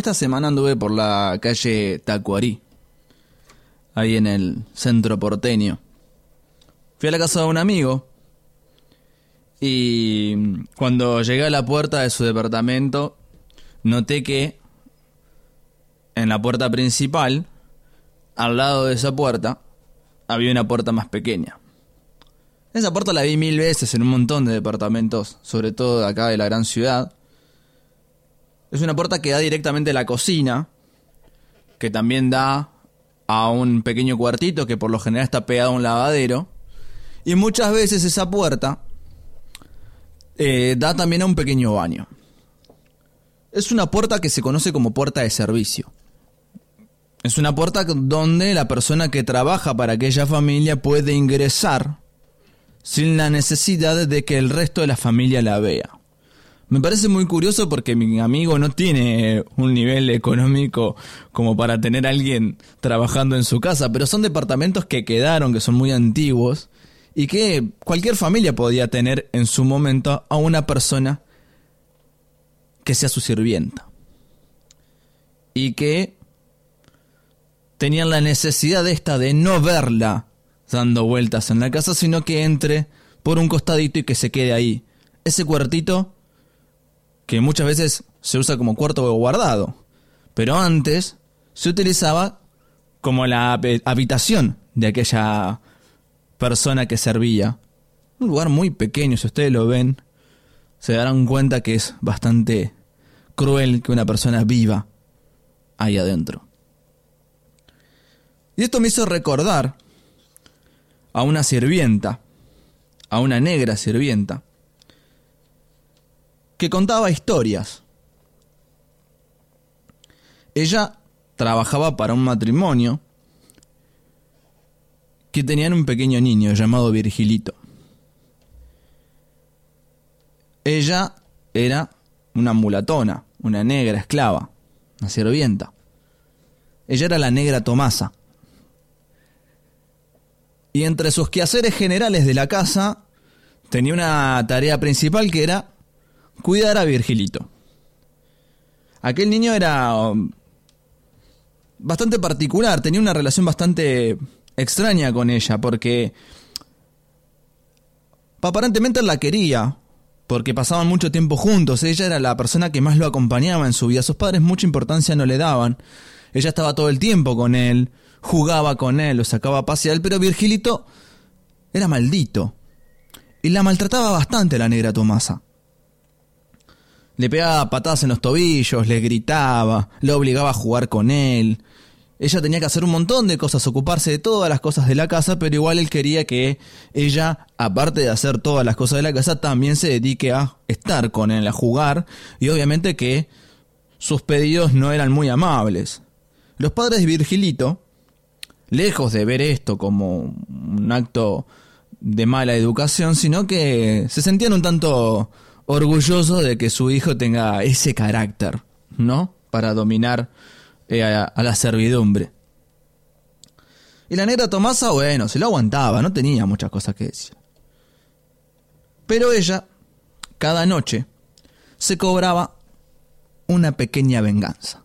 Esta semana anduve por la calle Tacuarí, ahí en el centro porteño. Fui a la casa de un amigo y cuando llegué a la puerta de su departamento noté que en la puerta principal, al lado de esa puerta, había una puerta más pequeña. Esa puerta la vi mil veces en un montón de departamentos, sobre todo de acá de la gran ciudad. Es una puerta que da directamente a la cocina, que también da a un pequeño cuartito que por lo general está pegado a un lavadero. Y muchas veces esa puerta eh, da también a un pequeño baño. Es una puerta que se conoce como puerta de servicio. Es una puerta donde la persona que trabaja para aquella familia puede ingresar sin la necesidad de que el resto de la familia la vea. Me parece muy curioso porque mi amigo no tiene un nivel económico como para tener a alguien trabajando en su casa, pero son departamentos que quedaron, que son muy antiguos y que cualquier familia podía tener en su momento a una persona que sea su sirvienta. Y que tenían la necesidad esta de no verla dando vueltas en la casa, sino que entre por un costadito y que se quede ahí. Ese cuartito que muchas veces se usa como cuarto guardado, pero antes se utilizaba como la habitación de aquella persona que servía. Un lugar muy pequeño, si ustedes lo ven, se darán cuenta que es bastante cruel que una persona viva ahí adentro. Y esto me hizo recordar a una sirvienta, a una negra sirvienta, que contaba historias. Ella trabajaba para un matrimonio que tenían un pequeño niño llamado Virgilito. Ella era una mulatona, una negra esclava, una sirvienta. Ella era la negra Tomasa. Y entre sus quehaceres generales de la casa tenía una tarea principal que era cuidar a Virgilito. Aquel niño era um, bastante particular, tenía una relación bastante extraña con ella, porque aparentemente la quería, porque pasaban mucho tiempo juntos, ella era la persona que más lo acompañaba en su vida, sus padres mucha importancia no le daban, ella estaba todo el tiempo con él, jugaba con él, lo sacaba a pasear, pero Virgilito era maldito, y la maltrataba bastante la negra Tomasa. Le pegaba patadas en los tobillos, le gritaba, le obligaba a jugar con él. Ella tenía que hacer un montón de cosas, ocuparse de todas las cosas de la casa, pero igual él quería que ella, aparte de hacer todas las cosas de la casa, también se dedique a estar con él, a jugar, y obviamente que sus pedidos no eran muy amables. Los padres de Virgilito, lejos de ver esto como un acto de mala educación, sino que se sentían un tanto orgulloso de que su hijo tenga ese carácter, ¿no? Para dominar eh, a, la servidumbre. Y la negra Tomasa, bueno, se lo aguantaba, no tenía muchas cosas que decir. Pero ella, cada noche, se cobraba una pequeña venganza.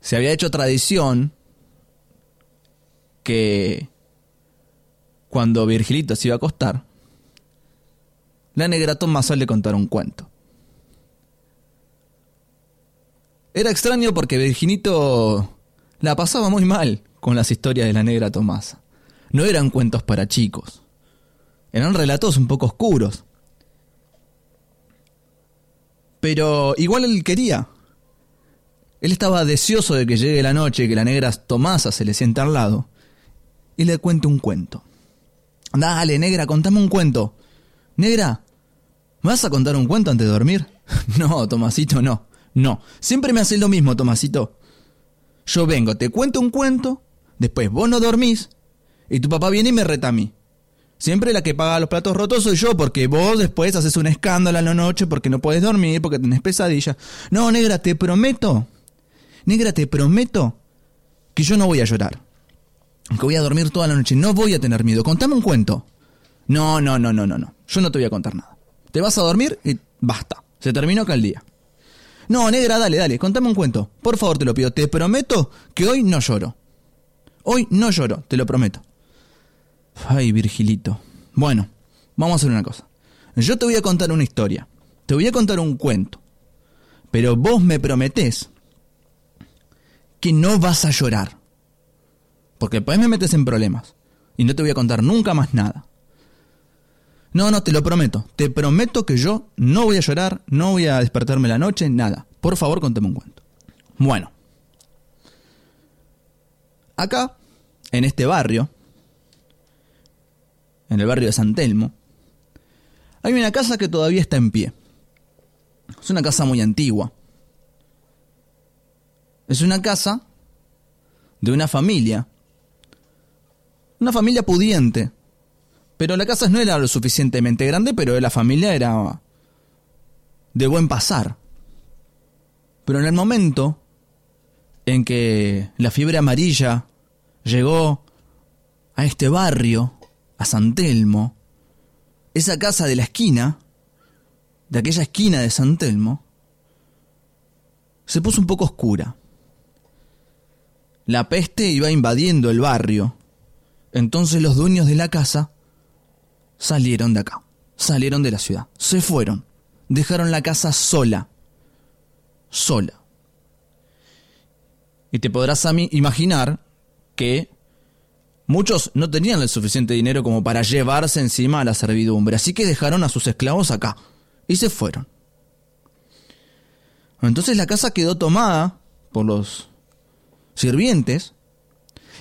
Se había hecho tradición que cuando Virgilito se iba a acostar, la negra Tomasa le contar un cuento. Era extraño porque Virginito la pasaba muy mal con las historias de la negra Tomasa. No eran cuentos para chicos. Eran relatos un poco oscuros. Pero igual él quería. Él estaba deseoso de que llegue la noche y que la negra Tomasa se le sienta al lado y le cuente un cuento. Dale, negra, contame un cuento. Negra, ¿Me vas a contar un cuento antes de dormir? no, Tomasito, no. No. Siempre me haces lo mismo, Tomasito. Yo vengo, te cuento un cuento, después vos no dormís, y tu papá viene y me reta a mí. Siempre la que paga los platos rotos soy yo, porque vos después haces un escándalo a la noche porque no puedes dormir, porque tenés pesadilla. No, negra, te prometo. Negra, te prometo que yo no voy a llorar. Que voy a dormir toda la noche. No voy a tener miedo. Contame un cuento. No, no, no, no, no, no. Yo no te voy a contar nada. Te vas a dormir y basta. Se terminó acá el día. No, negra, dale, dale, contame un cuento. Por favor, te lo pido. Te prometo que hoy no lloro. Hoy no lloro, te lo prometo. Ay, Virgilito. Bueno, vamos a hacer una cosa. Yo te voy a contar una historia. Te voy a contar un cuento. Pero vos me prometés que no vas a llorar. Porque después me metes en problemas. Y no te voy a contar nunca más nada. No, no, te lo prometo. Te prometo que yo no voy a llorar, no voy a despertarme la noche, nada. Por favor, contame un cuento. Bueno. Acá, en este barrio, en el barrio de San Telmo, hay una casa que todavía está en pie. Es una casa muy antigua. Es una casa de una familia. Una familia pudiente. Pero la casa no era lo suficientemente grande, pero la familia era de buen pasar. Pero en el momento en que la fiebre amarilla llegó a este barrio, a San Telmo, esa casa de la esquina, de aquella esquina de San Telmo, se puso un poco oscura. La peste iba invadiendo el barrio. Entonces los dueños de la casa salieron de acá, salieron de la ciudad, se fueron, dejaron la casa sola, sola. Y te podrás a mí imaginar que muchos no tenían el suficiente dinero como para llevarse encima a la servidumbre, así que dejaron a sus esclavos acá. Y se fueron. Entonces la casa quedó tomada por los sirvientes.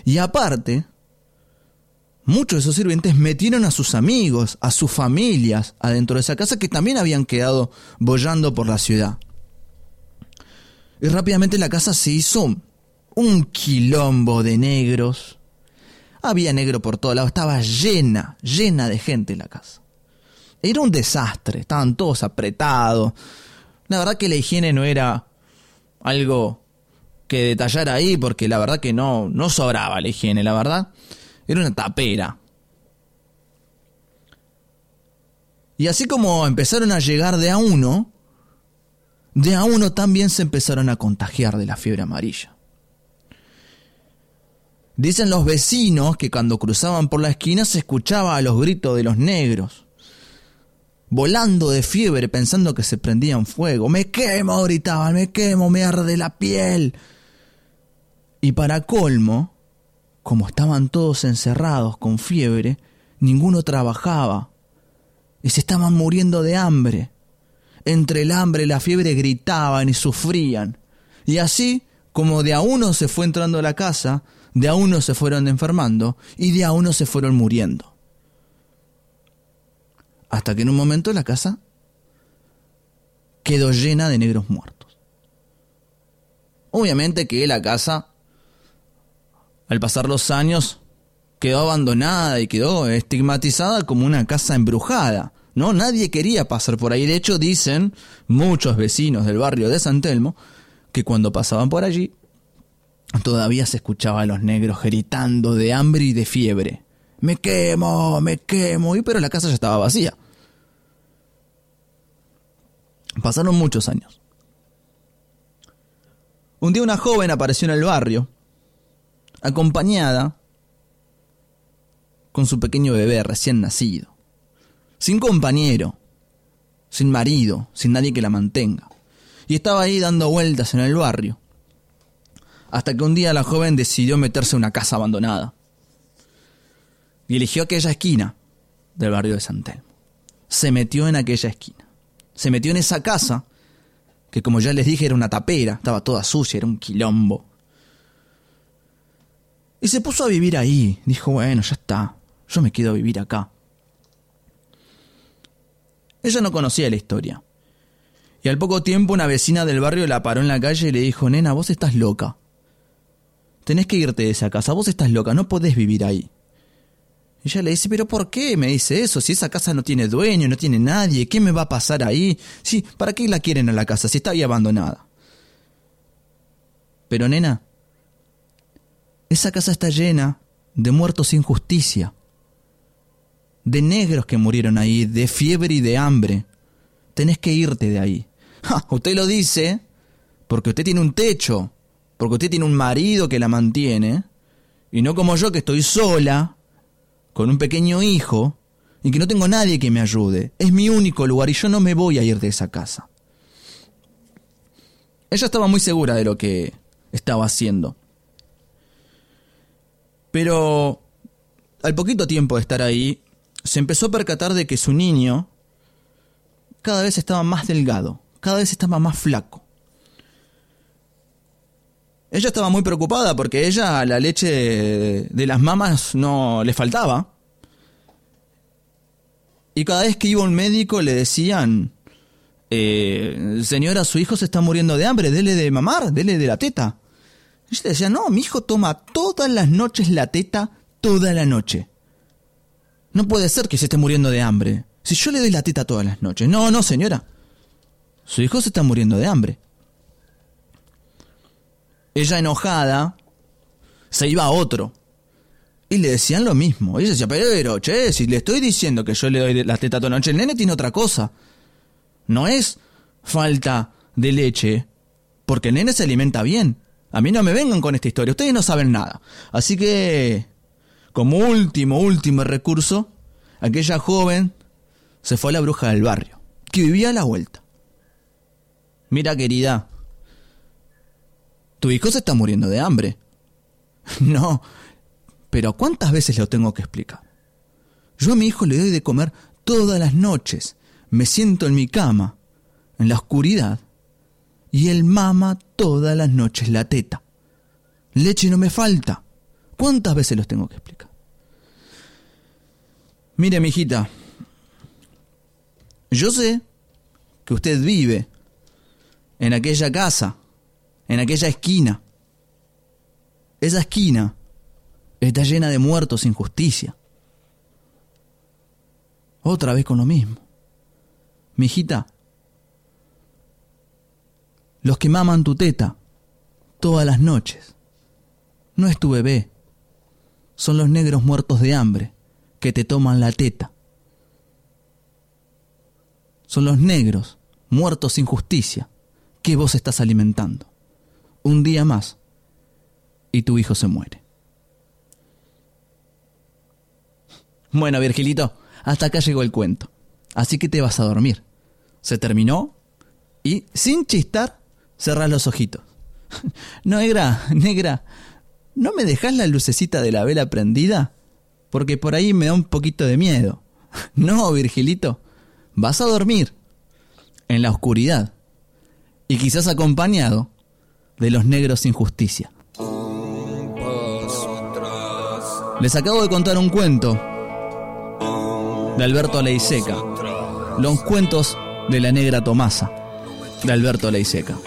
Y aparte muchos de esos sirvientes metieron a sus amigos, a sus familias adentro de esa casa que también habían quedado bollando por la ciudad. Y rápidamente la casa se hizo un quilombo de negros. Había negro por todos lados, estaba llena, llena de gente en la casa. Era un desastre, estaban todos apretados. La verdad que la higiene no era algo que detallar ahí, porque la verdad que no, no sobraba la higiene, la verdad. Era una tapera. Y así como empezaron a llegar de a uno, de a uno también se empezaron a contagiar de la fiebre amarilla. Dicen los vecinos que cuando cruzaban por la esquina se escuchaba a los gritos de los negros, volando de fiebre pensando que se prendían fuego. Me quemo, gritaban, me quemo, me arde la piel. Y para colmo, como estaban todos encerrados con fiebre, ninguno trabajaba y se estaban muriendo de hambre. Entre el hambre y la fiebre gritaban y sufrían. Y así, como de a uno se fue entrando a la casa, de a uno se fueron enfermando y de a uno se fueron muriendo. Hasta que en un momento la casa quedó llena de negros muertos. Obviamente que la casa al pasar los años, quedó abandonada y quedó estigmatizada como una casa embrujada. No, nadie quería pasar por ahí. De hecho, dicen muchos vecinos del barrio de San Telmo que cuando pasaban por allí, todavía se escuchaba a los negros gritando de hambre y de fiebre. Me quemo, me quemo. Y pero la casa ya estaba vacía. Pasaron muchos años. Un día una joven apareció en el barrio acompañada con su pequeño bebé recién nacido, sin compañero, sin marido, sin nadie que la mantenga. Y estaba ahí dando vueltas en el barrio, hasta que un día la joven decidió meterse en una casa abandonada. Y eligió aquella esquina del barrio de San Telmo. Se metió en aquella esquina. Se metió en esa casa, que como ya les dije era una tapera, estaba toda sucia, era un quilombo. Y se puso a vivir ahí. Dijo, bueno, ya está. Yo me quedo a vivir acá. Ella no conocía la historia. Y al poco tiempo una vecina del barrio la paró en la calle y le dijo, nena, vos estás loca. Tenés que irte de esa casa, vos estás loca, no podés vivir ahí. Ella le dice, pero ¿por qué me dice eso? Si esa casa no tiene dueño, no tiene nadie, ¿qué me va a pasar ahí? Sí, ¿para qué la quieren a la casa si está ahí abandonada? Pero nena, esa casa está llena de muertos sin justicia, de negros que murieron ahí, de fiebre y de hambre. Tenés que irte de ahí. usted lo dice porque usted tiene un techo, porque usted tiene un marido que la mantiene, y no como yo que estoy sola, con un pequeño hijo, y que no tengo nadie que me ayude. Es mi único lugar y yo no me voy a ir de esa casa. Ella estaba muy segura de lo que estaba haciendo. Pero al poquito tiempo de estar ahí, se empezó a percatar de que su niño cada vez estaba más delgado, cada vez estaba más flaco. Ella estaba muy preocupada porque ella la leche de las mamas no le faltaba. Y cada vez que iba un médico le decían, eh, señora, su hijo se está muriendo de hambre, dele de mamar, dele de la teta. Y ella decía, no, mi hijo toma todas las noches la teta, toda la noche. No puede ser que se esté muriendo de hambre. Si yo le doy la teta todas las noches. No, no, señora. Su hijo se está muriendo de hambre. Ella enojada se iba a otro y le decían lo mismo. Ella decía, pero, che, si le estoy diciendo que yo le doy la teta toda la noche, el nene tiene otra cosa. No es falta de leche, porque el nene se alimenta bien. A mí no me vengan con esta historia, ustedes no saben nada. Así que, como último, último recurso, aquella joven se fue a la bruja del barrio, que vivía a la vuelta. Mira, querida, tu hijo se está muriendo de hambre. no, pero ¿cuántas veces lo tengo que explicar? Yo a mi hijo le doy de comer todas las noches. Me siento en mi cama, en la oscuridad, y él mama todas las noches la teta. Leche no me falta. ¿Cuántas veces los tengo que explicar? Mire, mi hijita, yo sé que usted vive en aquella casa, en aquella esquina. Esa esquina está llena de muertos sin justicia. Otra vez con lo mismo. Mi hijita, los que maman tu teta todas las noches, no es tu bebé, son los negros muertos de hambre que te toman la teta. Son los negros muertos sin justicia que vos estás alimentando. Un día más y tu hijo se muere. Bueno, Virgilito, hasta acá llegó el cuento. Así que te vas a dormir. Se terminó y, sin chistar, cerrás los ojitos. negra, negra, ¿no me dejas la lucecita de la vela prendida? Porque por ahí me da un poquito de miedo. no, Virgilito, vas a dormir en la oscuridad y quizás acompañado de los negros sin justicia. Les acabo de contar un cuento de Alberto Leiseca. Los cuentos de la negra Tomasa de Alberto Leiseca.